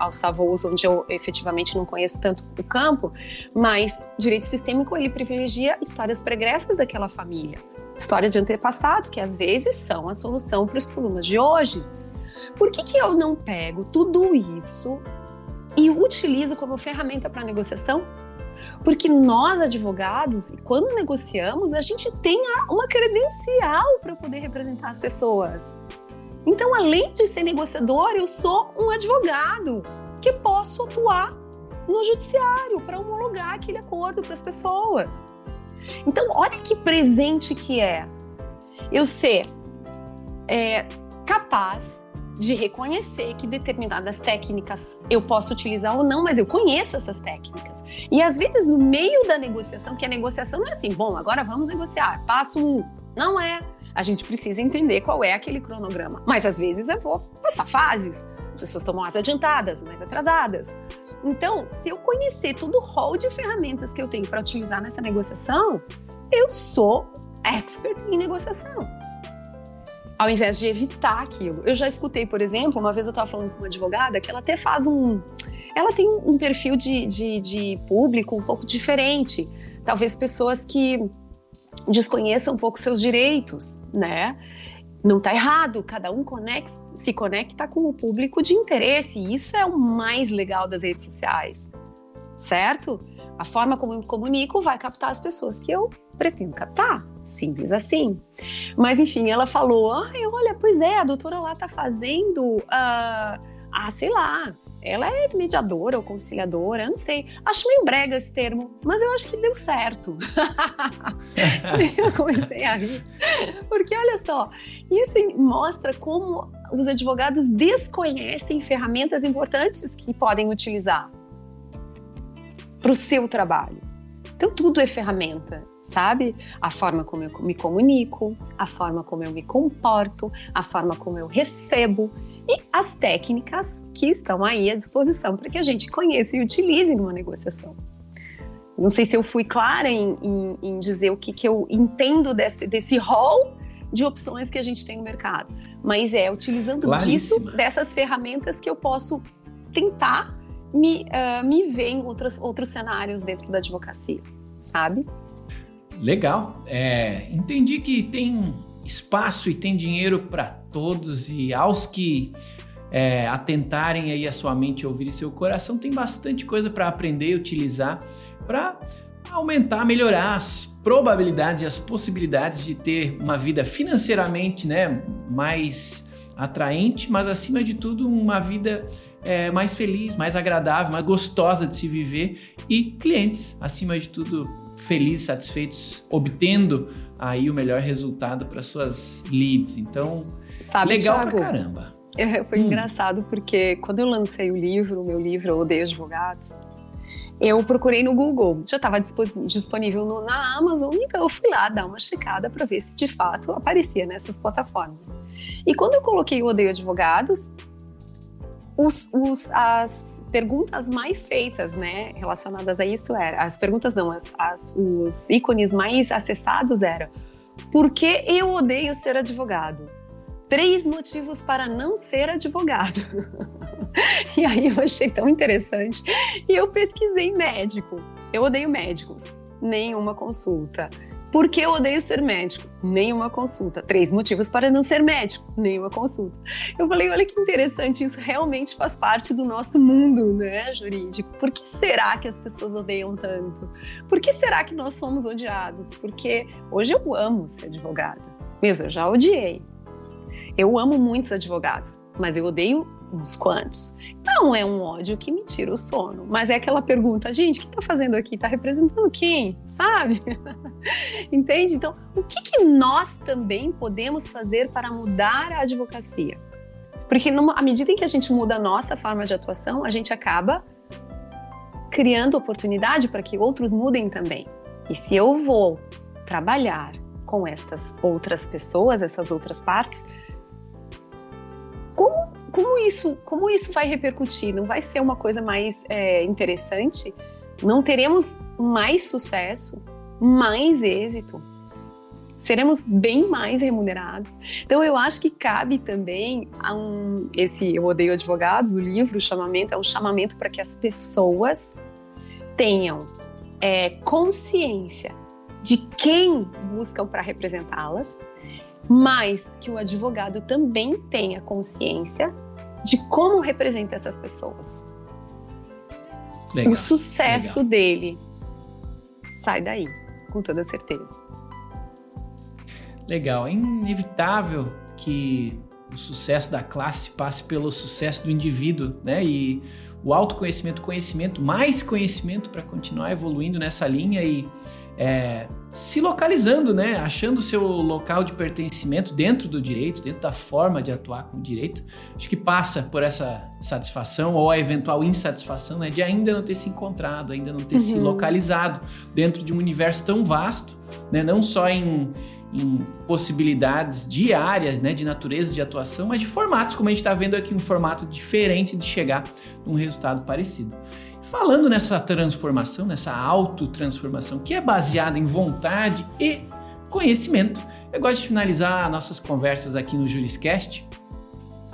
alçar voos onde eu efetivamente não conheço tanto o campo, mas direito sistêmico ele privilegia histórias pregressas daquela família, história de antepassados que às vezes são a solução para os problemas de hoje. Por que, que eu não pego tudo isso e utilizo como ferramenta para negociação? Porque nós, advogados, quando negociamos, a gente tem uma credencial para poder representar as pessoas. Então, além de ser negociador, eu sou um advogado que posso atuar no judiciário para homologar aquele acordo para as pessoas. Então, olha que presente que é eu ser é, capaz de reconhecer que determinadas técnicas eu posso utilizar ou não, mas eu conheço essas técnicas. E às vezes, no meio da negociação, que a negociação não é assim, bom, agora vamos negociar, passo um. Não é. A gente precisa entender qual é aquele cronograma. Mas às vezes eu vou passar fases. As pessoas estão mais adiantadas, mais atrasadas. Então, se eu conhecer todo o rol de ferramentas que eu tenho para utilizar nessa negociação, eu sou expert em negociação ao invés de evitar aquilo. Eu já escutei, por exemplo, uma vez eu estava falando com uma advogada que ela até faz um. Ela tem um perfil de, de, de público um pouco diferente. Talvez pessoas que desconheçam um pouco seus direitos, né? Não está errado, cada um conecta, se conecta com o público de interesse, e isso é o mais legal das redes sociais, certo? A forma como eu me comunico vai captar as pessoas que eu pretendo captar. Simples assim. Mas enfim, ela falou: ai, olha, pois é, a doutora lá tá fazendo. Uh, ah, sei lá. Ela é mediadora ou conciliadora, eu não sei. Acho meio brega esse termo, mas eu acho que deu certo. eu comecei a rir. Porque olha só, isso mostra como os advogados desconhecem ferramentas importantes que podem utilizar para o seu trabalho. Então, tudo é ferramenta, sabe? A forma como eu me comunico, a forma como eu me comporto, a forma como eu recebo e as técnicas que estão aí à disposição para que a gente conheça e utilize numa negociação. Não sei se eu fui clara em, em, em dizer o que, que eu entendo desse, desse rol de opções que a gente tem no mercado. Mas é utilizando disso, dessas ferramentas que eu posso tentar me, uh, me ver em outros, outros cenários dentro da advocacia, sabe? Legal. É, entendi que tem espaço e tem dinheiro para todos e aos que é, atentarem aí a sua mente ouvir seu coração, tem bastante coisa para aprender e utilizar para aumentar, melhorar as probabilidades e as possibilidades de ter uma vida financeiramente né, mais atraente, mas acima de tudo uma vida é, mais feliz, mais agradável, mais gostosa de se viver e clientes, acima de tudo, felizes, satisfeitos, obtendo aí o melhor resultado para suas leads. Então, Sabe, legal Thiago, pra caramba. É, foi hum. engraçado porque quando eu lancei o livro, o meu livro Eu Odeio Advogados, eu procurei no Google, já estava disponível no, na Amazon, então eu fui lá dar uma checada para ver se de fato aparecia nessas plataformas. E quando eu coloquei o Odeio Advogados, os, os, as perguntas mais feitas, né, relacionadas a isso eram, as perguntas não, as, as, os ícones mais acessados eram, por que eu odeio ser advogado? Três motivos para não ser advogado. e aí eu achei tão interessante. E eu pesquisei médico. Eu odeio médicos. Nenhuma consulta. Por que eu odeio ser médico? Nenhuma consulta. Três motivos para não ser médico? Nenhuma consulta. Eu falei, olha que interessante, isso realmente faz parte do nosso mundo, né, jurídico. Por que será que as pessoas odeiam tanto? Por que será que nós somos odiados? Porque hoje eu amo ser advogada. Mesmo, eu já odiei. Eu amo muitos advogados, mas eu odeio uns quantos. Não é um ódio que me tira o sono, mas é aquela pergunta, gente, o que está fazendo aqui? Está representando quem? Sabe? Entende? Então, o que, que, nós também podemos fazer para mudar a advocacia? Porque numa, à medida em que a gente muda a nossa forma de atuação, a gente acaba criando oportunidade para que outros mudem também. E se eu vou trabalhar com estas outras pessoas, essas outras partes, como como isso, como isso vai repercutir? Não vai ser uma coisa mais é, interessante? Não teremos mais sucesso, mais êxito? Seremos bem mais remunerados. Então, eu acho que cabe também a um. Esse Eu Odeio Advogados, o livro, o chamamento, é um chamamento para que as pessoas tenham é, consciência de quem buscam para representá-las mas que o advogado também tenha consciência de como representa essas pessoas. Legal, o sucesso legal. dele sai daí, com toda certeza. Legal, é inevitável que o sucesso da classe passe pelo sucesso do indivíduo, né? E o autoconhecimento, conhecimento, mais conhecimento para continuar evoluindo nessa linha e é, se localizando, né? Achando o seu local de pertencimento dentro do direito, dentro da forma de atuar com o direito. Acho que passa por essa satisfação ou a eventual insatisfação né, de ainda não ter se encontrado, ainda não ter uhum. se localizado dentro de um universo tão vasto, né? Não só em, em possibilidades diárias, né, de natureza de atuação, mas de formatos, como a gente está vendo aqui, um formato diferente de chegar num resultado parecido. Falando nessa transformação, nessa autotransformação, que é baseada em vontade e conhecimento, eu gosto de finalizar nossas conversas aqui no Juriscast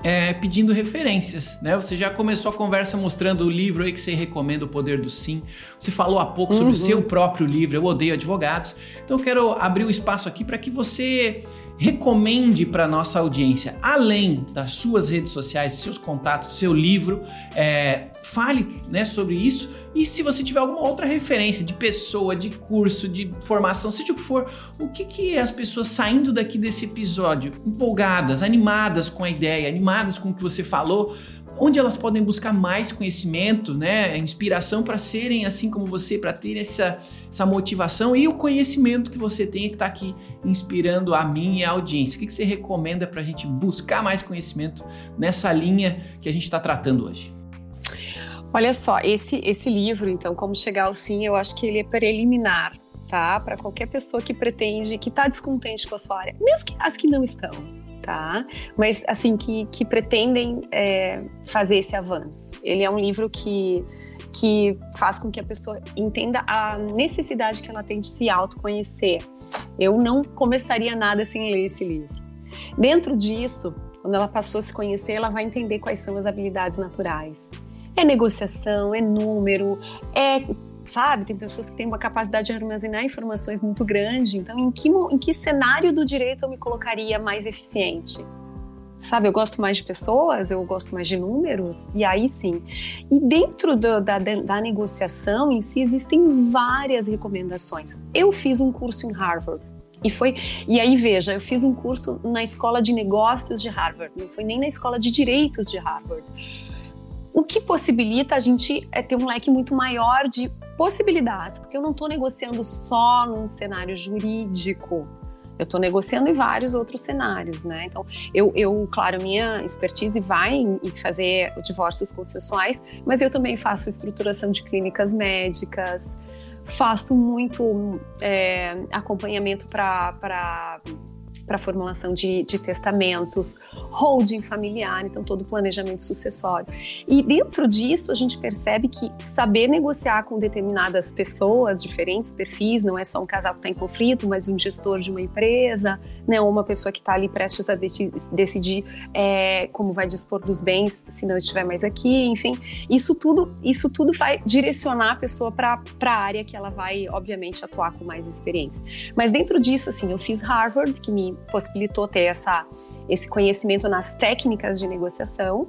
é, pedindo referências, né? Você já começou a conversa mostrando o livro aí que você recomenda, O Poder do Sim. Você falou há pouco sobre uhum. o seu próprio livro, Eu Odeio Advogados. Então eu quero abrir o espaço aqui para que você recomende para nossa audiência, além das suas redes sociais, seus contatos, seu livro, é, fale né, sobre isso. E se você tiver alguma outra referência de pessoa, de curso, de formação, seja o que for, o que, que as pessoas saindo daqui desse episódio, empolgadas, animadas com a ideia, animadas com o que você falou, onde elas podem buscar mais conhecimento, né, inspiração para serem assim como você, para ter essa, essa motivação e o conhecimento que você tem que está aqui inspirando a mim e a audiência. O que, que você recomenda para a gente buscar mais conhecimento nessa linha que a gente está tratando hoje? Olha só, esse, esse livro, então, Como Chegar ao Sim, eu acho que ele é preliminar, tá? Para qualquer pessoa que pretende, que está descontente com a sua área, mesmo que as que não estão tá? Mas, assim, que, que pretendem é, fazer esse avanço. Ele é um livro que que faz com que a pessoa entenda a necessidade que ela tem de se autoconhecer. Eu não começaria nada sem ler esse livro. Dentro disso, quando ela passou a se conhecer, ela vai entender quais são as habilidades naturais. É negociação, é número, é sabe? Tem pessoas que têm uma capacidade de armazenar informações muito grande. Então, em que, em que cenário do direito eu me colocaria mais eficiente? Sabe, eu gosto mais de pessoas, eu gosto mais de números, e aí sim. E dentro do, da, da negociação em si, existem várias recomendações. Eu fiz um curso em Harvard, e foi, e aí veja, eu fiz um curso na escola de negócios de Harvard, não foi nem na escola de direitos de Harvard. O que possibilita a gente é ter um leque muito maior de possibilidades, porque eu não estou negociando só num cenário jurídico. Eu estou negociando em vários outros cenários, né? Então, eu, eu, claro, minha expertise vai em, em fazer divórcios consensuais, mas eu também faço estruturação de clínicas médicas, faço muito é, acompanhamento para para formulação de, de, testamentos, holding familiar, então todo o planejamento sucessório. E dentro disso a gente percebe que saber negociar com determinadas pessoas, diferentes perfis, não é só um casal que está em conflito, mas um gestor de uma empresa, né, ou uma pessoa que está ali prestes a decidir é, como vai dispor dos bens se não estiver mais aqui, enfim, isso tudo, isso tudo vai direcionar a pessoa para a área que ela vai, obviamente, atuar com mais experiência. Mas dentro disso, assim, eu fiz Harvard, que me possibilitou ter essa esse conhecimento nas técnicas de negociação.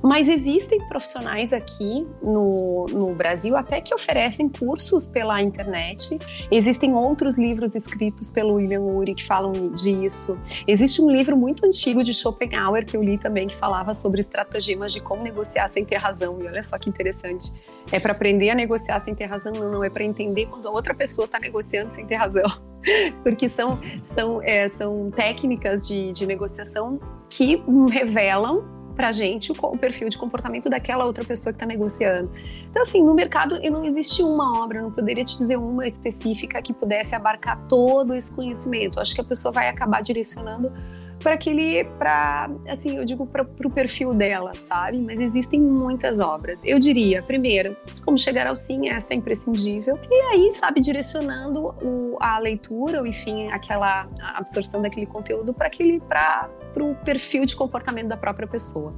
Mas existem profissionais aqui no, no Brasil até que oferecem cursos pela internet. Existem outros livros escritos pelo William Ury que falam disso. Existe um livro muito antigo de Schopenhauer que eu li também que falava sobre estratagemas de como negociar sem ter razão. E olha só que interessante. É para aprender a negociar sem ter razão, não, não é para entender quando a outra pessoa está negociando sem ter razão. Porque são, são, é, são técnicas de, de negociação que revelam para a gente o, o, perfil de comportamento daquela outra pessoa que está negociando. Então, assim, no mercado não existe uma obra, não poderia te dizer uma específica que pudesse abarcar todo esse conhecimento. Acho que a pessoa vai acabar direcionando para aquele, para assim, eu digo para o perfil dela, sabe? Mas existem muitas obras. Eu diria, primeiro, como chegar ao sim, essa é imprescindível. E aí, sabe, direcionando o, a leitura, ou enfim, aquela absorção daquele conteúdo para aquele, para o perfil de comportamento da própria pessoa.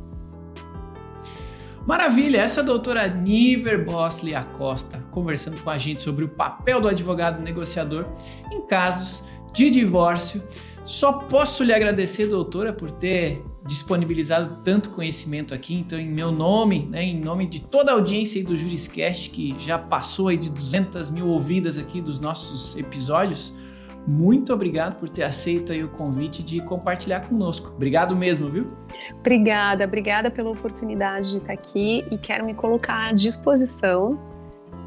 Maravilha, essa é a doutora Niver Bosley Acosta conversando com a gente sobre o papel do advogado negociador em casos de divórcio só posso lhe agradecer, doutora, por ter disponibilizado tanto conhecimento aqui. Então, em meu nome, né, em nome de toda a audiência do Juriscast, que já passou aí de 200 mil ouvidas aqui dos nossos episódios, muito obrigado por ter aceito aí o convite de compartilhar conosco. Obrigado mesmo, viu? Obrigada, obrigada pela oportunidade de estar aqui e quero me colocar à disposição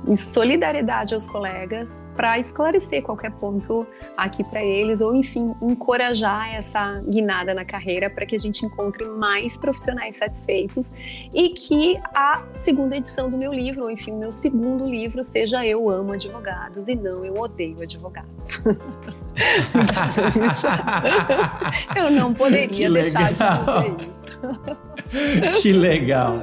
em solidariedade aos colegas para esclarecer qualquer ponto aqui para eles ou enfim encorajar essa guinada na carreira para que a gente encontre mais profissionais satisfeitos e que a segunda edição do meu livro ou enfim o meu segundo livro seja eu amo advogados e não eu odeio advogados. Eu não poderia deixar de dizer isso que legal.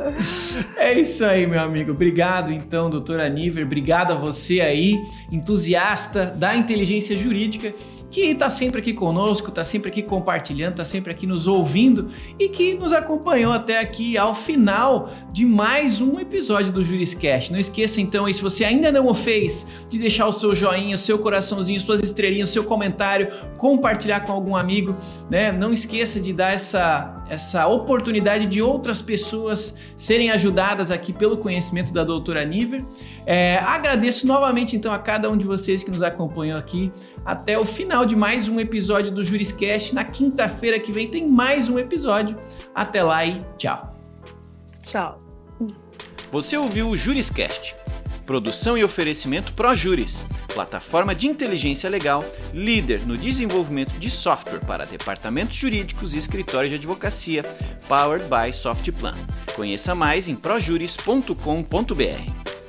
É isso aí, meu amigo. Obrigado, então, doutora Niver. Obrigado a você aí, entusiasta da inteligência jurídica que está sempre aqui conosco, está sempre aqui compartilhando, está sempre aqui nos ouvindo e que nos acompanhou até aqui ao final de mais um episódio do Juriscast. Não esqueça então, aí, se você ainda não o fez, de deixar o seu joinha, o seu coraçãozinho, suas estrelinhas, o seu comentário, compartilhar com algum amigo, né? Não esqueça de dar essa, essa oportunidade de outras pessoas serem ajudadas aqui pelo conhecimento da doutora Niver. É, agradeço novamente então a cada um de vocês que nos acompanhou aqui até o final de mais um episódio do Juriscast. Na quinta-feira que vem tem mais um episódio. Até lá e tchau. Tchau. Você ouviu o Juriscast. Produção e oferecimento ProJuris, plataforma de inteligência legal, líder no desenvolvimento de software para departamentos jurídicos e escritórios de advocacia, powered by Softplan. Conheça mais em projuris.com.br.